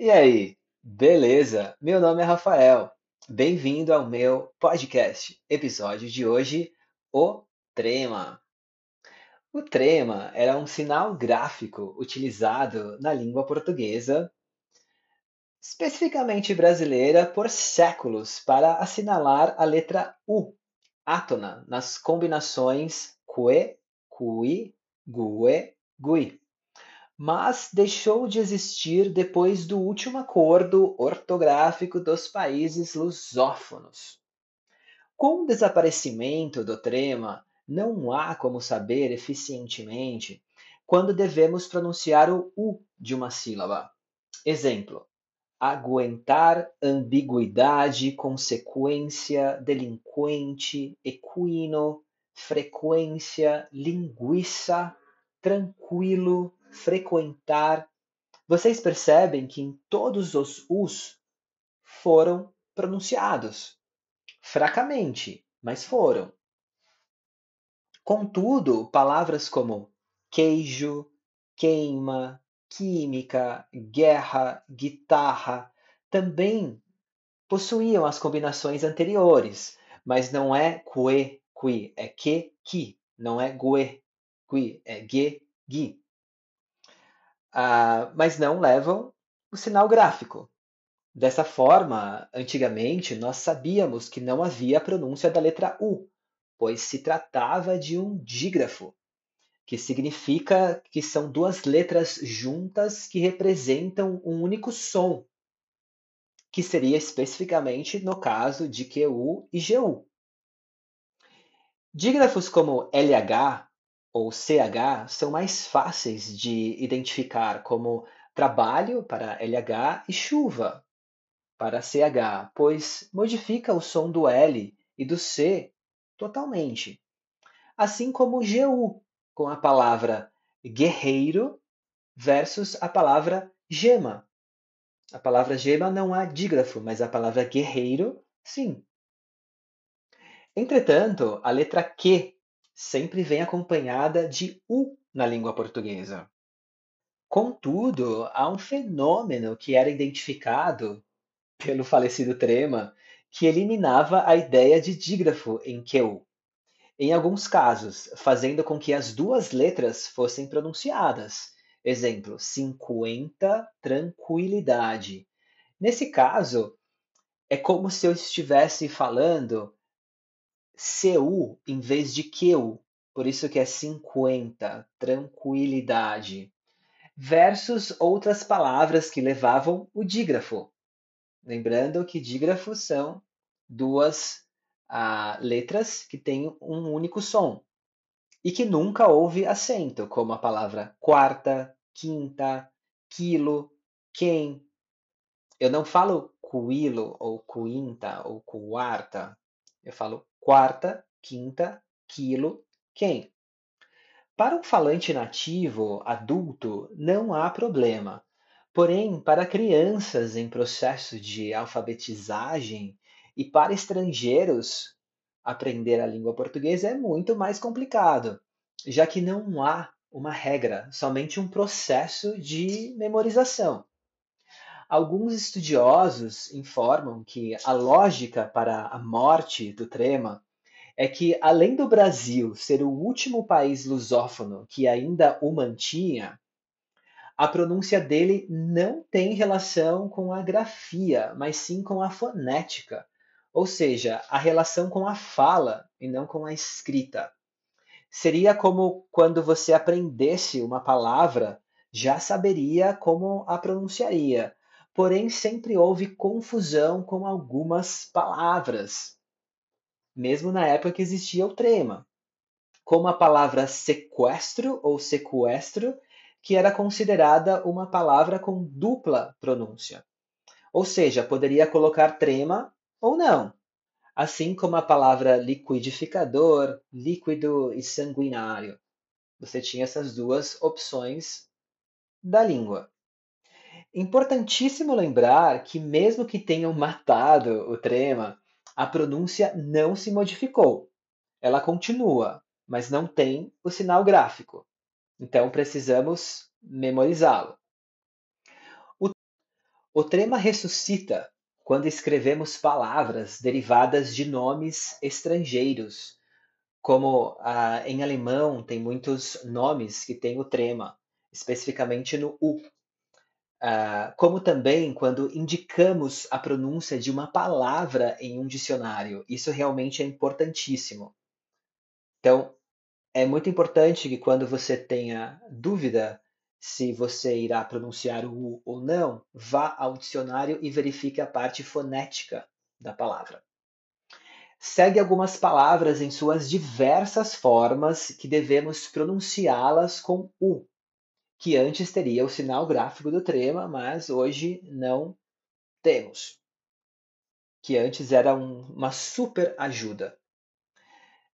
E aí, beleza? Meu nome é Rafael. Bem-vindo ao meu podcast. Episódio de hoje, o trema. O trema era um sinal gráfico utilizado na língua portuguesa, especificamente brasileira, por séculos para assinalar a letra U, átona, nas combinações que, cui, gue, gui mas deixou de existir depois do último acordo ortográfico dos países lusófonos. Com o desaparecimento do trema, não há como saber eficientemente quando devemos pronunciar o U de uma sílaba. Exemplo: aguentar ambiguidade, consequência, delinquente, equino, frequência, linguiça, tranquilo, frequentar. Vocês percebem que em todos os us foram pronunciados. Fracamente, mas foram. Contudo, palavras como queijo, queima, química, guerra, guitarra também possuíam as combinações anteriores, mas não é que, qui, é que, que, não é gue, qui, é ge, gi ah, mas não levam o sinal gráfico. Dessa forma, antigamente nós sabíamos que não havia pronúncia da letra U, pois se tratava de um dígrafo, que significa que são duas letras juntas que representam um único som, que seria especificamente no caso de QU e GU. Dígrafos como LH ou CH são mais fáceis de identificar como trabalho para LH e chuva para CH, pois modifica o som do L e do C totalmente. Assim como GU, com a palavra guerreiro versus a palavra gema. A palavra gema não há dígrafo, mas a palavra guerreiro, sim. Entretanto, a letra Q sempre vem acompanhada de U na língua portuguesa. Contudo, há um fenômeno que era identificado pelo falecido Trema que eliminava a ideia de dígrafo em QU. Em alguns casos, fazendo com que as duas letras fossem pronunciadas. Exemplo, 50, tranquilidade. Nesse caso, é como se eu estivesse falando CU em vez de QU, por isso que é 50, tranquilidade, versus outras palavras que levavam o dígrafo. Lembrando que dígrafos são duas ah, letras que têm um único som e que nunca houve acento, como a palavra quarta, quinta, quilo, quem. Eu não falo quilo ou quinta ou quarta, eu falo quarta, quinta, quilo, quem. Para um falante nativo adulto, não há problema. Porém, para crianças em processo de alfabetizagem e para estrangeiros, aprender a língua portuguesa é muito mais complicado, já que não há uma regra, somente um processo de memorização. Alguns estudiosos informam que a lógica para a morte do trema é que, além do Brasil ser o último país lusófono que ainda o mantinha, a pronúncia dele não tem relação com a grafia, mas sim com a fonética, ou seja, a relação com a fala e não com a escrita. Seria como quando você aprendesse uma palavra, já saberia como a pronunciaria, porém sempre houve confusão com algumas palavras, mesmo na época que existia o trema, como a palavra sequestro ou sequestro, que era considerada uma palavra com dupla pronúncia. Ou seja, poderia colocar trema ou não, assim como a palavra liquidificador, líquido e sanguinário. Você tinha essas duas opções da língua. Importantíssimo lembrar que, mesmo que tenham matado o trema, a pronúncia não se modificou. Ela continua, mas não tem o sinal gráfico. Então precisamos memorizá-lo. O, O trema ressuscita quando escrevemos palavras derivadas de nomes estrangeiros, como ah, em alemão tem muitos nomes que têm o trema, especificamente no U. Ah, como também quando indicamos a pronúncia de uma palavra em um dicionário. Isso realmente é importantíssimo. Então, é muito importante que quando você tenha dúvida se você irá pronunciar o U ou não, vá ao dicionário e verifique a parte fonética da palavra. Segue algumas palavras em suas diversas formas que devemos pronunciá-las com U, que antes teria o sinal gráfico do trema, mas hoje não temos. Que antes era um, uma super ajuda.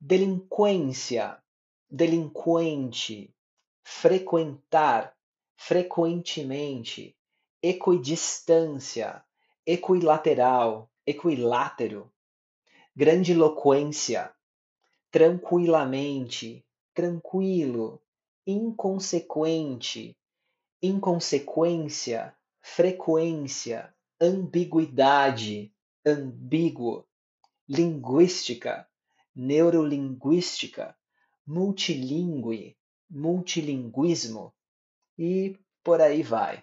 Delinquência, delinquente, frequentar, frequentemente, equidistância, equilateral, equilátero, grandiloquência, tranquilamente, tranquilo, inconsequente, inconsequência, frequência, ambiguidade, ambíguo, linguística, neurolinguística, multilingüe, multilinguismo e por aí vai.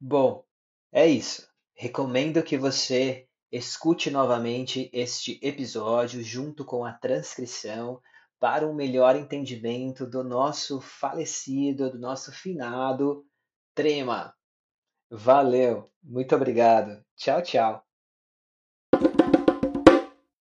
Bom, é isso. Recomendo que você escute novamente este episódio junto com a transcrição para um melhor entendimento do nosso falecido, do nosso finado Trema. Valeu, muito obrigado. Tchau, tchau.